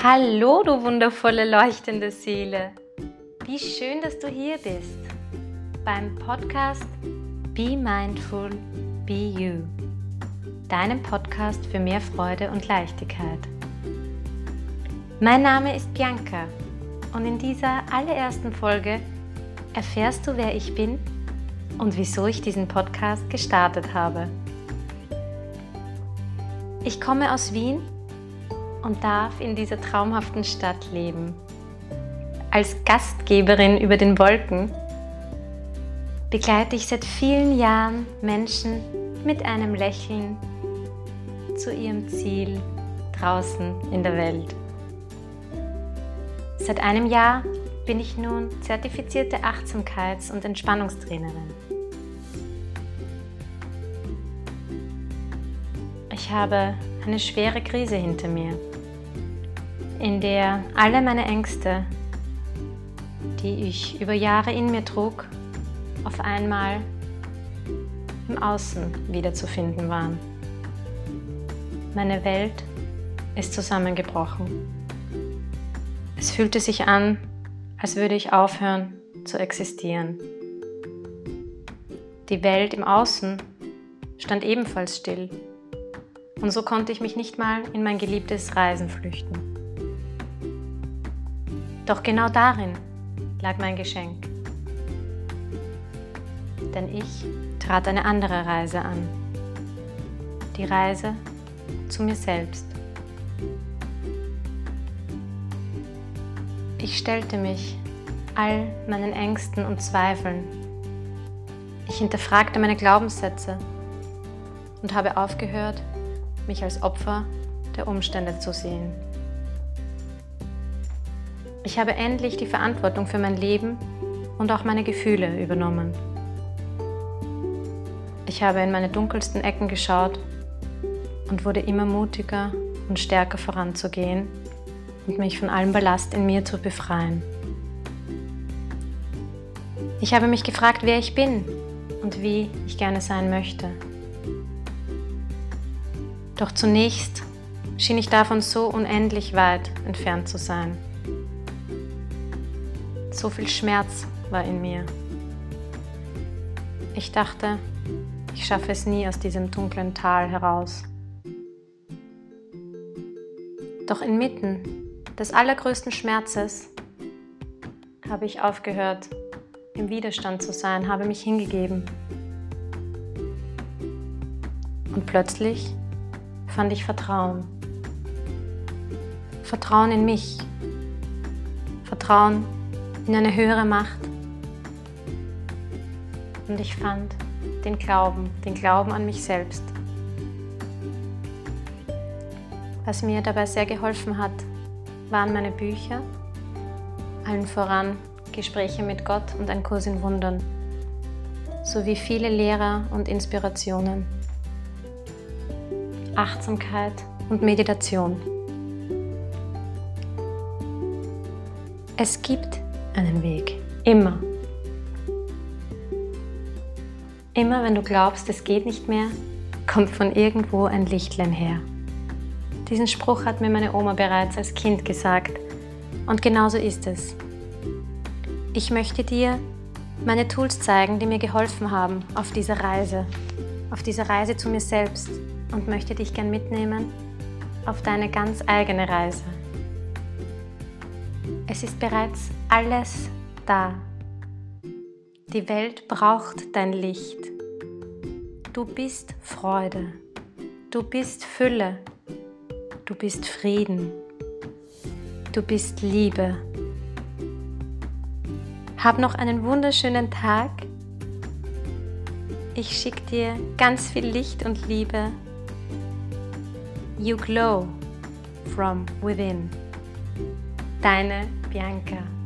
Hallo, du wundervolle leuchtende Seele. Wie schön, dass du hier bist beim Podcast Be Mindful, Be You. Deinem Podcast für mehr Freude und Leichtigkeit. Mein Name ist Bianca und in dieser allerersten Folge erfährst du, wer ich bin und wieso ich diesen Podcast gestartet habe. Ich komme aus Wien und darf in dieser traumhaften Stadt leben. Als Gastgeberin über den Wolken begleite ich seit vielen Jahren Menschen mit einem Lächeln zu ihrem Ziel draußen in der Welt. Seit einem Jahr bin ich nun zertifizierte Achtsamkeits- und Entspannungstrainerin. Ich habe eine schwere Krise hinter mir in der alle meine Ängste, die ich über Jahre in mir trug, auf einmal im Außen wiederzufinden waren. Meine Welt ist zusammengebrochen. Es fühlte sich an, als würde ich aufhören zu existieren. Die Welt im Außen stand ebenfalls still und so konnte ich mich nicht mal in mein geliebtes Reisen flüchten. Doch genau darin lag mein Geschenk. Denn ich trat eine andere Reise an. Die Reise zu mir selbst. Ich stellte mich all meinen Ängsten und Zweifeln. Ich hinterfragte meine Glaubenssätze und habe aufgehört, mich als Opfer der Umstände zu sehen. Ich habe endlich die Verantwortung für mein Leben und auch meine Gefühle übernommen. Ich habe in meine dunkelsten Ecken geschaut und wurde immer mutiger und stärker voranzugehen und mich von allem Ballast in mir zu befreien. Ich habe mich gefragt, wer ich bin und wie ich gerne sein möchte. Doch zunächst schien ich davon so unendlich weit entfernt zu sein. So viel Schmerz war in mir. Ich dachte, ich schaffe es nie aus diesem dunklen Tal heraus. Doch inmitten des allergrößten Schmerzes habe ich aufgehört, im Widerstand zu sein, habe mich hingegeben. Und plötzlich fand ich Vertrauen. Vertrauen in mich. Vertrauen in eine höhere Macht. Und ich fand den Glauben, den Glauben an mich selbst. Was mir dabei sehr geholfen hat, waren meine Bücher, allen voran Gespräche mit Gott und ein Kurs in Wundern, sowie viele Lehrer und Inspirationen, Achtsamkeit und Meditation. Es gibt einen Weg. Immer. Immer wenn du glaubst, es geht nicht mehr, kommt von irgendwo ein Lichtlein her. Diesen Spruch hat mir meine Oma bereits als Kind gesagt und genauso ist es. Ich möchte dir meine Tools zeigen, die mir geholfen haben auf dieser Reise, auf dieser Reise zu mir selbst und möchte dich gern mitnehmen auf deine ganz eigene Reise. Es ist bereits alles da. Die Welt braucht dein Licht. Du bist Freude. Du bist Fülle. Du bist Frieden. Du bist Liebe. Hab noch einen wunderschönen Tag. Ich schicke dir ganz viel Licht und Liebe. You glow from within. Deine Bianca.